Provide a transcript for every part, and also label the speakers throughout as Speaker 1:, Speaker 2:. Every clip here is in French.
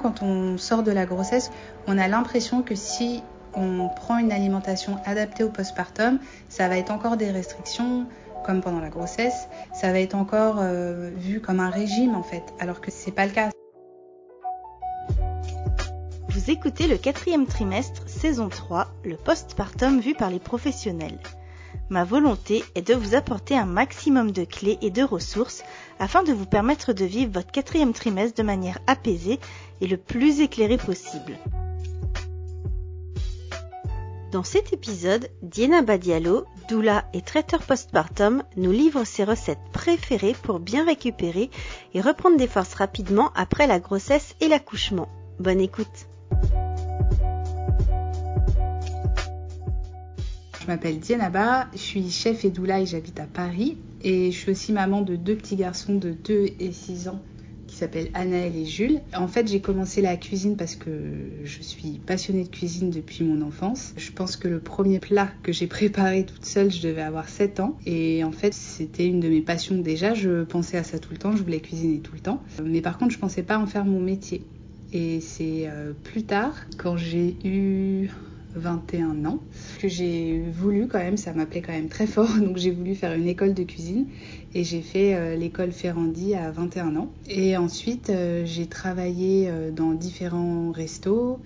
Speaker 1: Quand on sort de la grossesse, on a l'impression que si on prend une alimentation adaptée au postpartum, ça va être encore des restrictions comme pendant la grossesse, ça va être encore euh, vu comme un régime en fait, alors que c'est pas le cas.
Speaker 2: Vous écoutez le quatrième trimestre, saison 3, le postpartum vu par les professionnels. Ma volonté est de vous apporter un maximum de clés et de ressources afin de vous permettre de vivre votre quatrième trimestre de manière apaisée et le plus éclairée possible. Dans cet épisode, Diana Badialo, doula et traiteur postpartum, nous livre ses recettes préférées pour bien récupérer et reprendre des forces rapidement après la grossesse et l'accouchement. Bonne écoute!
Speaker 1: M'appelle Diana je suis chef et doula et j'habite à Paris. Et je suis aussi maman de deux petits garçons de 2 et 6 ans qui s'appellent Anaël et Jules. En fait, j'ai commencé la cuisine parce que je suis passionnée de cuisine depuis mon enfance. Je pense que le premier plat que j'ai préparé toute seule, je devais avoir 7 ans. Et en fait, c'était une de mes passions déjà. Je pensais à ça tout le temps, je voulais cuisiner tout le temps. Mais par contre, je pensais pas en faire mon métier. Et c'est euh, plus tard, quand j'ai eu 21 ans, que j'ai voulu quand même, ça m'appelait quand même très fort, donc j'ai voulu faire une école de cuisine et j'ai fait euh, l'école Ferrandi à 21 ans. Et ensuite, euh, j'ai travaillé euh, dans différents restos,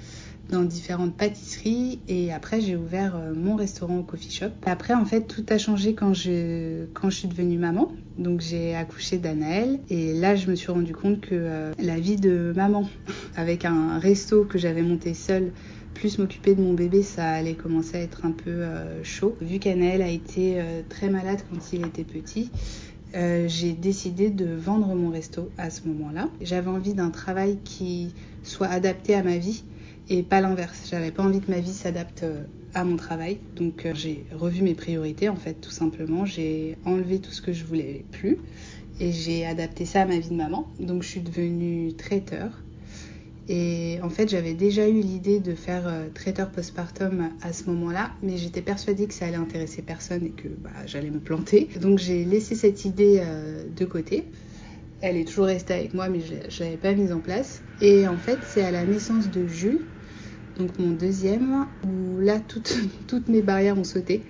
Speaker 1: dans différentes pâtisseries et après j'ai ouvert mon restaurant au coffee shop. Après en fait tout a changé quand je quand je suis devenue maman. Donc j'ai accouché d'Anaël et là je me suis rendu compte que la vie de maman avec un resto que j'avais monté seule plus m'occuper de mon bébé, ça allait commencer à être un peu euh, chaud. Vu qu'Anaël a été euh, très malade quand il était petit, euh, j'ai décidé de vendre mon resto à ce moment-là. J'avais envie d'un travail qui soit adapté à ma vie et pas l'inverse. J'avais pas envie que ma vie s'adapte à mon travail. Donc j'ai revu mes priorités en fait tout simplement. J'ai enlevé tout ce que je voulais plus et j'ai adapté ça à ma vie de maman. Donc je suis devenue traiteur et en fait, j'avais déjà eu l'idée de faire euh, traiteur postpartum à ce moment-là, mais j'étais persuadée que ça allait intéresser personne et que bah, j'allais me planter. Donc j'ai laissé cette idée euh, de côté. Elle est toujours restée avec moi, mais je ne l'avais pas mise en place. Et en fait, c'est à la naissance de Jules, donc mon deuxième, où là, toutes, mes barrières ont sauté.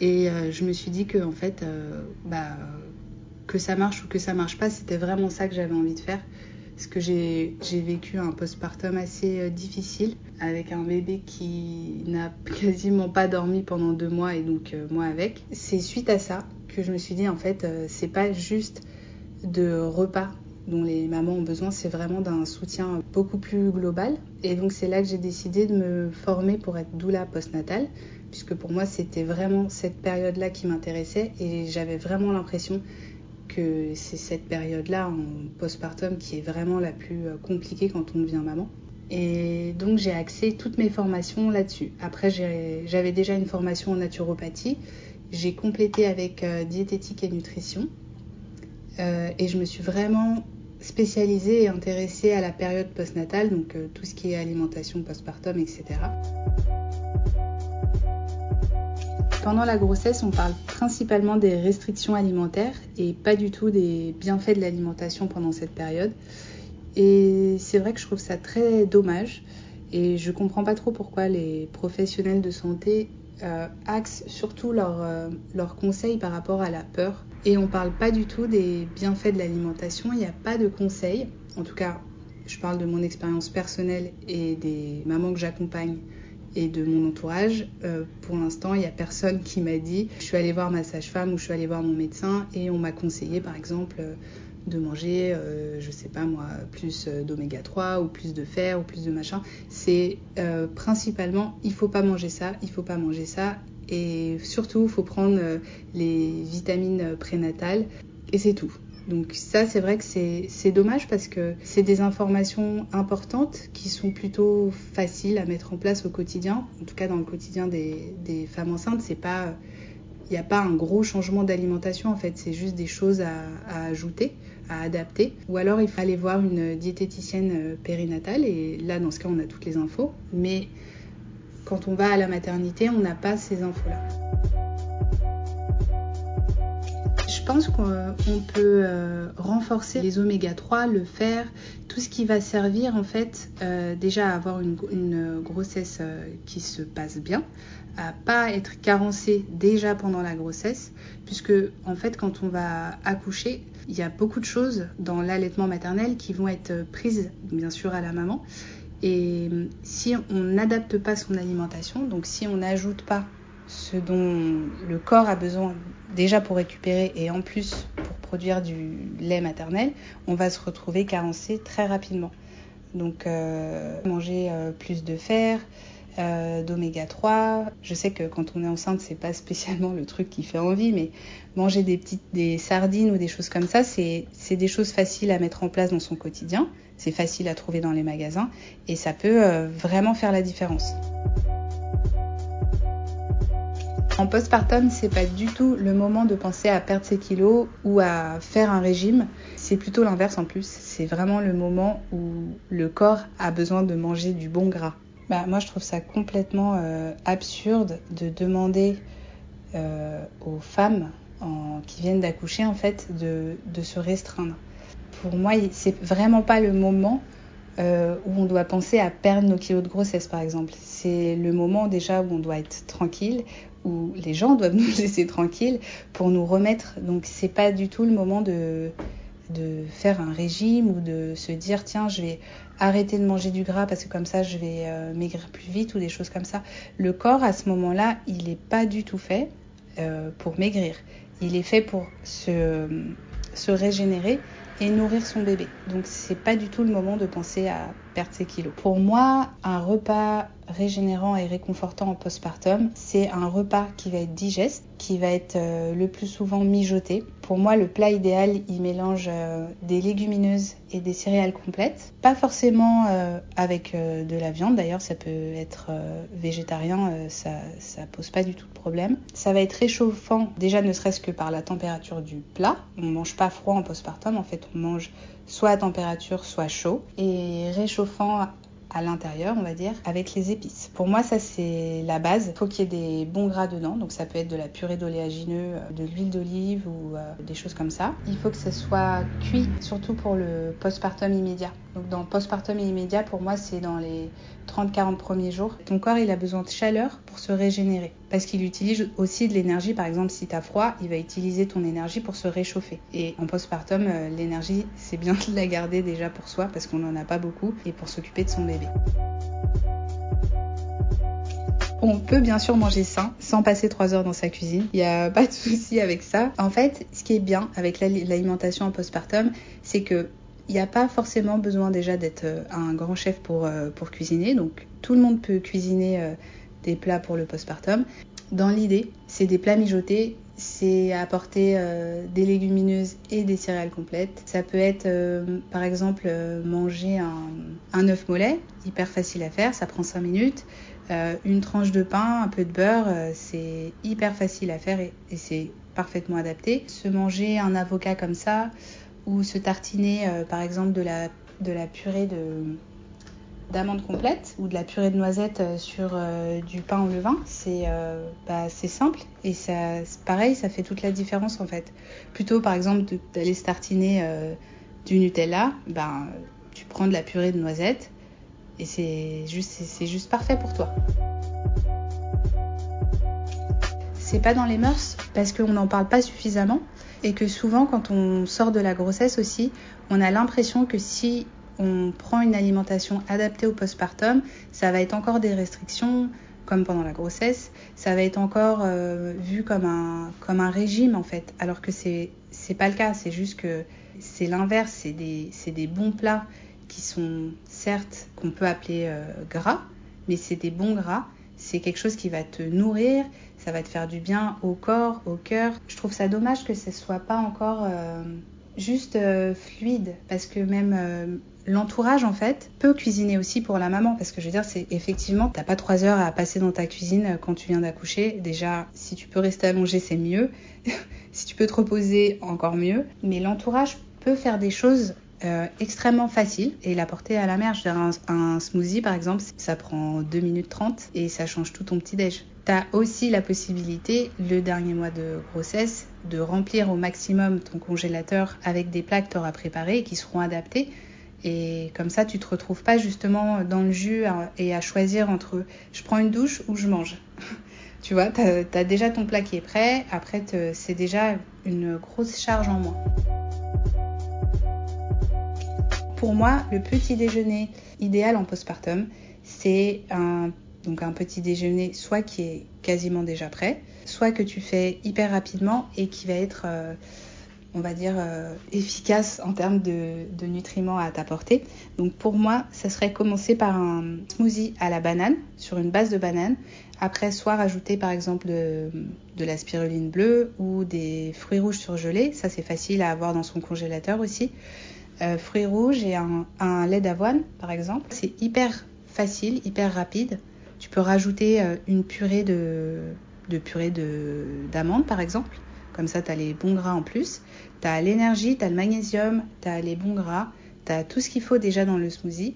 Speaker 1: Et euh, je me suis dit que, en fait, bah, que ça marche ou que ça marche pas, c'était vraiment ça que j'avais envie de faire parce que j'ai vécu un postpartum assez euh, difficile avec un bébé qui n'a quasiment pas dormi pendant deux mois et donc euh, moi avec. C'est suite à ça que je me suis dit en fait euh, c'est pas juste de repas dont les mamans ont besoin, c'est vraiment d'un soutien beaucoup plus global. Et donc c'est là que j'ai décidé de me former pour être doula postnatal, puisque pour moi c'était vraiment cette période-là qui m'intéressait et j'avais vraiment l'impression que c'est cette période-là en postpartum qui est vraiment la plus euh, compliquée quand on devient maman. Et donc j'ai axé toutes mes formations là-dessus. Après j'avais déjà une formation en naturopathie. J'ai complété avec euh, diététique et nutrition. Euh, et je me suis vraiment spécialisée et intéressée à la période postnatale, donc tout ce qui est alimentation postpartum, etc. Pendant la grossesse, on parle principalement des restrictions alimentaires et pas du tout des bienfaits de l'alimentation pendant cette période. Et c'est vrai que je trouve ça très dommage et je comprends pas trop pourquoi les professionnels de santé euh, axent surtout euh, leurs conseils par rapport à la peur. Et on parle pas du tout des bienfaits de l'alimentation, il n'y a pas de conseils, en tout cas je parle de mon expérience personnelle et des mamans que j'accompagne et de mon entourage. Euh, pour l'instant, il n'y a personne qui m'a dit je suis allée voir ma sage-femme ou je suis allée voir mon médecin et on m'a conseillé par exemple euh, de manger, euh, je sais pas moi, plus d'oméga 3 ou plus de fer ou plus de machin. C'est principalement il faut pas manger ça, il faut pas manger ça et surtout il faut prendre les vitamines prénatales et c'est tout. Donc ça, c'est vrai que c'est dommage parce que c'est des informations importantes qui sont plutôt faciles à mettre en place au quotidien. En tout cas, dans le quotidien des, femmes enceintes, c'est pas, il n'y a pas un gros changement d'alimentation en fait. C'est juste des choses à, ajouter, à adapter. Ou alors il faut aller voir une diététicienne euh, périnatale et là, dans ce cas, on a toutes les infos. Mais quand on va à la maternité, on n'a pas ces infos-là. Pense qu'on peut euh, renforcer les oméga 3, le fer, tout ce qui va servir en fait euh, déjà à avoir une, une grossesse euh, qui se passe bien, à pas être carencé déjà pendant la grossesse, puisque en fait quand on va accoucher, il y a beaucoup de choses dans l'allaitement maternel qui vont être prises bien sûr à la maman. Et si on n'adapte pas son alimentation, donc si on n'ajoute pas ce dont le corps a besoin déjà pour récupérer et en plus pour produire du lait maternel, on va se retrouver carencé très rapidement. Donc euh, manger euh, plus de fer, euh, d'oméga 3. Je sais que quand on est enceinte, c'est pas spécialement le truc qui fait envie, mais manger des petites des sardines ou des choses comme ça, c'est des choses faciles à mettre en place dans son quotidien. C'est facile à trouver dans les magasins et ça peut vraiment faire la différence. En postpartum, c'est pas du tout le moment de penser à perdre ses kilos ou à faire un régime. C'est plutôt l'inverse en plus. C'est vraiment le moment où le corps a besoin de manger du bon gras. Bah, moi, je trouve ça complètement euh, absurde de demander euh, aux femmes qui viennent d'accoucher en fait de, de, se restreindre. Pour moi, c'est vraiment pas le moment euh, où on doit penser à perdre nos kilos de grossesse, par exemple. C'est le moment déjà où on doit être tranquille, où les gens doivent nous laisser tranquilles pour nous remettre. Donc c'est pas du tout le moment de de faire un régime ou de se dire tiens je vais arrêter de manger du gras parce que comme ça je vais euh, maigrir plus vite ou des choses comme ça. Le corps à ce moment-là il n'est pas du tout fait euh, pour maigrir. Il est fait pour se, se régénérer et nourrir son bébé. Donc c'est pas du tout le moment de penser à kilos. Pour moi, un repas régénérant et réconfortant en postpartum, c'est un repas qui va être digeste, qui va être euh, le plus souvent mijoté. Pour moi, le plat idéal, il mélange euh, des légumineuses et des céréales complètes. Pas forcément euh, avec de la viande, d'ailleurs, ça peut être végétarien, ça, ça pose pas du tout de problème. Ça va être réchauffant, déjà ne serait-ce que par la température du plat. On mange pas froid en postpartum, en fait, on mange soit à température, soit chaud, et réchauffant à l'intérieur, on va dire, avec les épices. Pour moi, ça c'est la base. Il faut qu'il y ait des bons gras dedans, donc ça peut être de la purée d'oléagineux, euh, de l'huile d'olive ou euh, des choses comme ça. Il faut que ça soit cuit, surtout pour le postpartum immédiat. Donc dans postpartum immédiat, pour moi, c'est dans les 30-40 premiers jours. Ton corps, il a besoin de chaleur pour se régénérer. Parce qu'il utilise aussi de l'énergie. Par exemple, si tu as froid, il va utiliser ton énergie pour se réchauffer. Et en postpartum, euh, l'énergie, c'est bien de la garder déjà pour soi parce qu'on n'en a pas beaucoup et pour s'occuper de son bébé. On peut bien sûr manger sain sans passer 3 heures dans sa cuisine. Il n'y a pas de souci avec ça. En fait, ce qui est bien avec l'alimentation en postpartum, c'est que il n'y a pas forcément besoin déjà d'être euh, un grand chef pour, euh, pour cuisiner. Donc tout le monde peut cuisiner euh, des plats pour le postpartum. Dans l'idée, c'est des plats mijotés, c'est apporter des légumineuses et des céréales complètes. Ça peut être par exemple manger un, œuf mollet, hyper facile à faire, ça prend 5 minutes. une tranche de pain, un peu de beurre, c'est hyper facile à faire et, c'est parfaitement adapté. Se manger un avocat comme ça, ou se tartiner euh, par exemple de la purée de d'amandes complètes ou de la purée de noisettes euh, sur euh, du pain au levain, c'est bah, simple et ça pareil, ça fait toute la différence en fait. Plutôt par exemple d'aller se tartiner du Nutella, ben tu prends de la purée de noisettes et c'est juste juste parfait pour toi. C'est pas dans les mœurs parce qu'on n'en parle pas suffisamment et que souvent quand on sort de la grossesse aussi, on a l'impression que si on prend une alimentation adaptée au postpartum, ça va être encore des restrictions comme pendant la grossesse, ça va être encore euh, vu comme un comme un régime en fait, alors que c'est c'est pas le cas, c'est juste que c'est l'inverse, c'est des des bons plats qui sont certes qu'on peut appeler euh, gras, mais c'est des bons gras, c'est quelque chose qui va te nourrir, ça va te faire du bien au corps, au cœur. Je trouve ça dommage que ce soit pas encore euh, juste euh, fluide parce que même euh, l'entourage en fait peut cuisiner aussi pour la maman parce que je veux dire c'est effectivement t'as pas trois heures à passer dans ta cuisine quand tu viens d'accoucher déjà si tu peux rester allongé c'est mieux si tu peux te reposer encore mieux mais l'entourage peut faire des choses euh, extrêmement facile et l'apporter à la mère. Je un, un, smoothie par exemple, ça prend 2 minutes 30 et ça change tout ton petit déj. Tu aussi la possibilité, le dernier mois de grossesse, de remplir au maximum ton congélateur avec des plats que tu auras préparés qui seront adaptés. Et comme ça, tu te retrouves pas justement dans le jus et à choisir entre je prends une douche ou je mange. tu vois, tu as, déjà ton plat qui est prêt. Après, c'est déjà une grosse charge en moins. Pour moi, le petit déjeuner idéal en postpartum, c'est un donc un petit déjeuner soit qui est quasiment déjà prêt, soit que tu fais hyper rapidement et qui va être, euh, on va dire, euh, efficace en termes de, nutriments à t'apporter. Donc pour moi, ça serait commencer par un smoothie à la banane, sur une base de banane. Après, soit rajouter par exemple de, la spiruline bleue ou des fruits rouges surgelés. Ça, c'est facile à avoir dans son congélateur aussi. Euh, fruits rouges et un, un lait d'avoine, par exemple. C'est hyper facile, hyper rapide. Tu peux rajouter euh, une purée de, de d'amandes par exemple. Comme ça, tu as les bons gras en plus. Tu as l'énergie, tu as le magnésium, tu as les bons gras, tu as tout ce qu'il faut déjà dans le smoothie.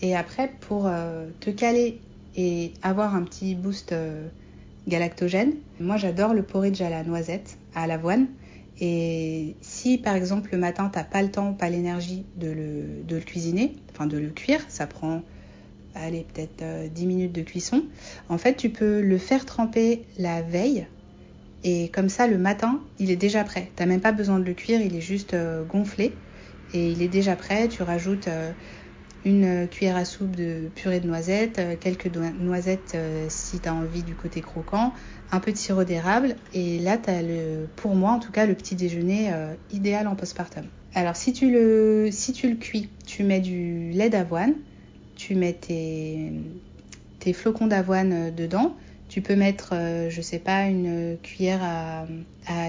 Speaker 1: Et après, pour euh, te caler et avoir un petit boost euh, galactogène, moi j'adore le porridge à la noisette, à l'avoine. Et si par exemple le matin, tu n'as pas le temps, pas l'énergie de le, de le cuisiner, enfin de le cuire, ça prend allez, peut-être 10 euh, minutes de cuisson. En fait, tu peux le faire tremper la veille et comme ça, le matin, il est déjà prêt. Tu n'as même pas besoin de le cuire, il est juste euh, gonflé et il est déjà prêt. Tu rajoutes euh, une cuillère à soupe de purée de noisettes, quelques noisettes si tu as envie du côté croquant, un peu de sirop d'érable et là, tu as le, pour moi en tout cas, le petit déjeuner idéal en postpartum. Alors si tu le, si tu le cuis, tu mets du lait d'avoine, tu mets tes, flocons d'avoine euh, dedans. Tu peux mettre, euh, je sais pas, une cuillère à,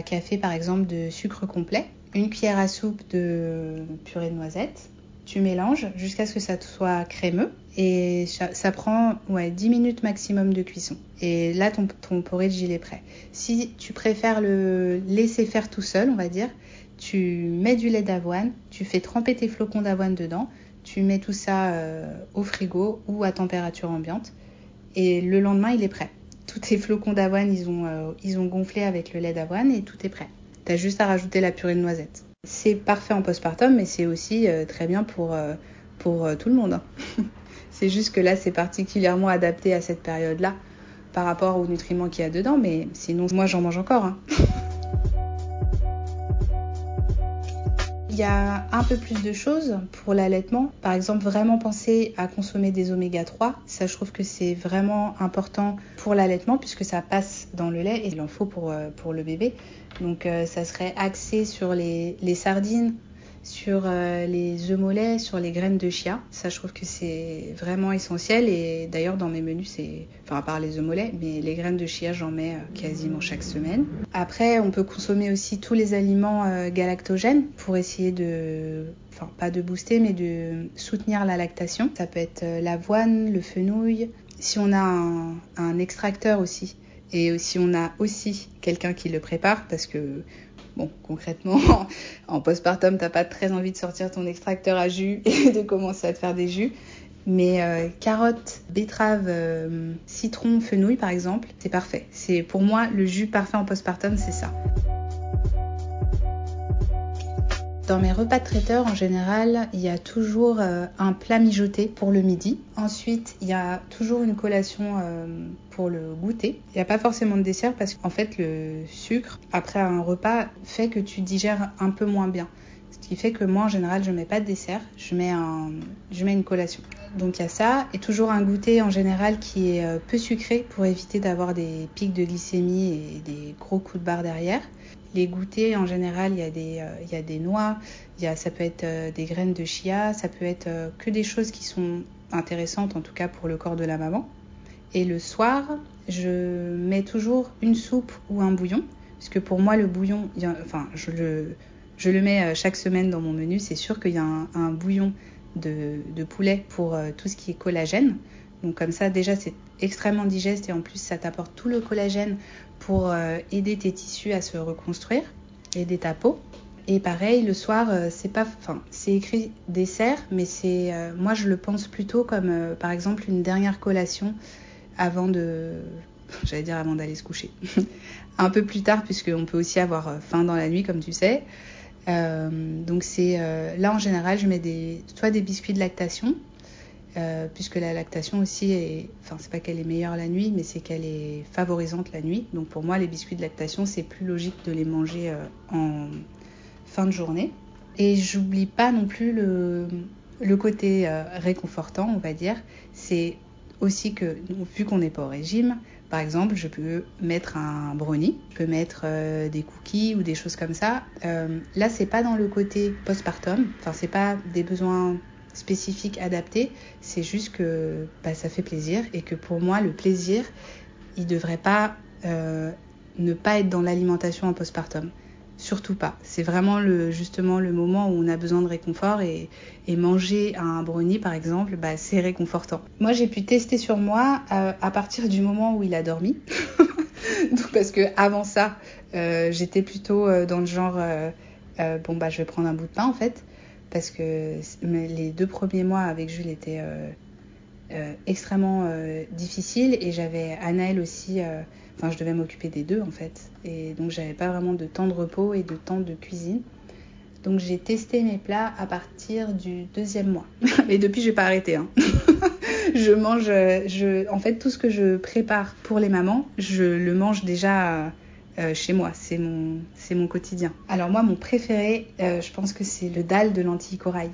Speaker 1: café par exemple de sucre complet, une cuillère à soupe de purée de noisettes. Tu mélanges jusqu'à ce que ça soit crémeux et ça, prend ouais, 10 minutes maximum de cuisson. Et là, ton, ton porridge, il est prêt. Si tu préfères le laisser faire tout seul, on va dire, tu mets du lait d'avoine, tu fais tremper tes flocons d'avoine dedans, tu mets tout ça euh, au frigo ou à température ambiante et le lendemain il est prêt. Tous tes flocons d'avoine ils ont, euh, ils ont gonflé avec le lait d'avoine et tout est prêt. Tu as juste à rajouter la purée de noisette. C'est parfait en postpartum mais c'est aussi euh, très bien pour, pour tout le monde. Hein. c'est juste que là c'est particulièrement adapté à cette période-là par rapport aux nutriments qu'il y a dedans mais sinon moi j'en mange encore. Hein. y a un peu plus de choses pour l'allaitement. Par exemple, vraiment penser à consommer des oméga 3. Ça, je trouve que c'est vraiment important pour l'allaitement puisque ça passe dans le lait et il en faut pour, euh, le bébé. Donc, euh, ça serait axé sur les sardines, sur euh, les œufs mollets, sur les graines de chia. Ça, je trouve que c'est vraiment essentiel. Et d'ailleurs, dans mes menus, c'est, enfin, à part les œufs mollets, mais les graines de chia, j'en mets euh, quasiment chaque semaine. Après, on peut consommer aussi tous les aliments euh, galactogènes pour essayer de, enfin, pas de booster, mais de soutenir la lactation. Ça peut être l'avoine, le fenouil. Si on a un, un extracteur aussi, et si on a aussi quelqu'un qui le prépare, parce que Bon, concrètement, en postpartum, t'as pas très envie de sortir ton extracteur à jus et de commencer à te faire des jus. Mais euh, carottes, betteraves, euh, citron, fenouil par exemple, c'est parfait. C'est pour moi le jus parfait en postpartum, c'est ça. Dans mes repas de traiteur, en général, il y a toujours euh, un plat mijoté pour le midi. Ensuite, il y a toujours une collation euh, pour le goûter. Il n'y a pas forcément de dessert parce qu'en fait, le sucre, après un repas, fait que tu digères un peu moins bien. Ce qui fait que moi, en général, je mets pas de dessert, je mets, je mets une collation. Donc il y a ça, et toujours un goûter en général qui est euh, peu sucré pour éviter d'avoir des pics de glycémie et des gros coups de barre derrière. Les goûters, en général, il y a des, euh, il y a des noix, il y a, ça peut être euh, des graines de chia, ça peut être euh, que des choses qui sont intéressantes, en tout cas pour le corps de la maman. Et le soir, je mets toujours une soupe ou un bouillon, parce que pour moi, le bouillon, enfin, je le, je le mets chaque semaine dans mon menu. C'est sûr qu'il y a un, un bouillon de, de, poulet pour tout ce qui est collagène. Donc comme ça, déjà, c'est extrêmement digeste et en plus, ça t'apporte tout le collagène pour euh, aider tes tissus à se reconstruire, aider ta peau. Et pareil, le soir, euh, c'est pas, enfin, c'est écrit dessert, mais c'est, euh, moi, je le pense plutôt comme, par exemple, une dernière collation avant de, j'allais dire avant d'aller se coucher. un peu plus tard, puisqu'on peut aussi avoir faim dans la nuit, comme tu sais. donc c'est là en général, je mets des, soit des biscuits de lactation, puisque la lactation aussi est, enfin c'est pas qu'elle est meilleure la nuit, mais c'est qu'elle est favorisante la nuit. Donc pour moi, les biscuits de lactation, c'est plus logique de les manger en fin de journée. Et j'oublie pas non plus le, côté euh, réconfortant, on va dire. C'est aussi que, vu qu'on n'est pas au régime, par exemple, je peux mettre un brownie, je peux mettre euh, des cookies ou des choses comme ça. Euh, là, c'est pas dans le côté postpartum, enfin, c'est pas des besoins spécifiques adaptés, c'est juste que bah, ça fait plaisir et que pour moi, le plaisir, il devrait pas ne pas être dans l'alimentation en postpartum surtout pas. C'est vraiment le, justement le moment où on a besoin de réconfort et, manger un brownie par exemple, bah, c'est réconfortant. Moi j'ai pu tester sur moi euh, à partir du moment où il a dormi. parce que avant ça, euh, j'étais plutôt euh, dans le genre bon bah je vais prendre un bout de pain en fait parce que les deux premiers mois avec Jules étaient extrêmement difficiles et j'avais Anaël aussi Enfin, je devais m'occuper des deux en fait. Et donc, j'avais pas vraiment de temps de repos et de temps de cuisine. Donc, j'ai testé mes plats à partir du deuxième mois. Et depuis, j'ai pas arrêté. Hein. je mange, en fait, tout ce que je prépare pour les mamans, je le mange déjà euh, chez moi. C'est mon, mon quotidien. Alors, moi, mon préféré, euh, je pense que c'est le dalle de lentilles corail.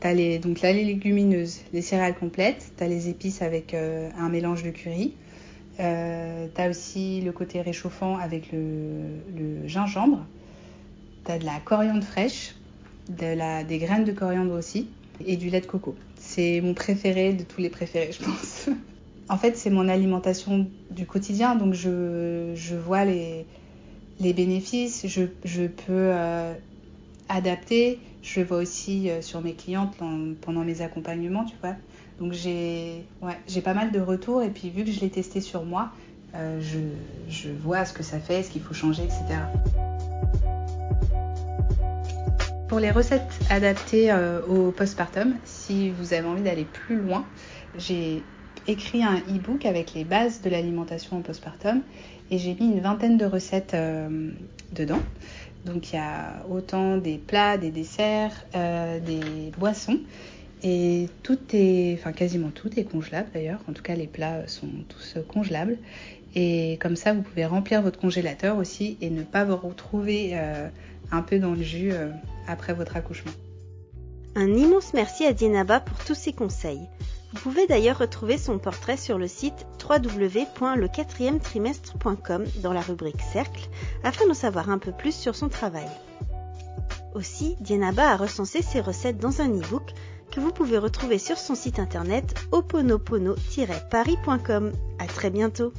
Speaker 1: T'as les, donc là, les légumineuses, les céréales complètes, t'as les épices avec euh, un mélange de curry. Euh, tu as aussi le côté réchauffant avec le, gingembre. Tu as de la coriandre fraîche, des graines de coriandre aussi, et du lait de coco. C'est mon préféré de tous les préférés, je pense. en fait, c'est mon alimentation du quotidien, donc je, je vois les, les bénéfices, je, peux euh, adapter. Je vois aussi euh, sur mes clientes pendant mes accompagnements, tu vois. Donc j'ai pas mal de retours et puis vu que je l'ai testé sur moi, euh, je, vois ce que ça fait, ce qu'il faut changer, etc. Pour les recettes adaptées au postpartum, si vous avez envie d'aller plus loin, j'ai écrit un e-book avec les bases de l'alimentation au postpartum et j'ai mis une vingtaine de recettes euh, dedans. Donc il y a autant des plats, des desserts, des boissons et tout est, enfin quasiment tout est congelable d'ailleurs. En tout cas, les plats sont tous congelables. Et comme ça, vous pouvez remplir votre congélateur aussi et ne pas vous retrouver euh, un peu dans le jus euh, après votre accouchement.
Speaker 2: Un immense merci à Dienaba pour tous ses conseils. Vous pouvez d'ailleurs retrouver son portrait sur le site www.le4trimestre.com dans la rubrique Cercle afin de savoir un peu plus sur son travail. Aussi, Dienaba a recensé ses recettes dans un e-book que vous pouvez retrouver sur son site internet oponopono-paris.com. À très bientôt!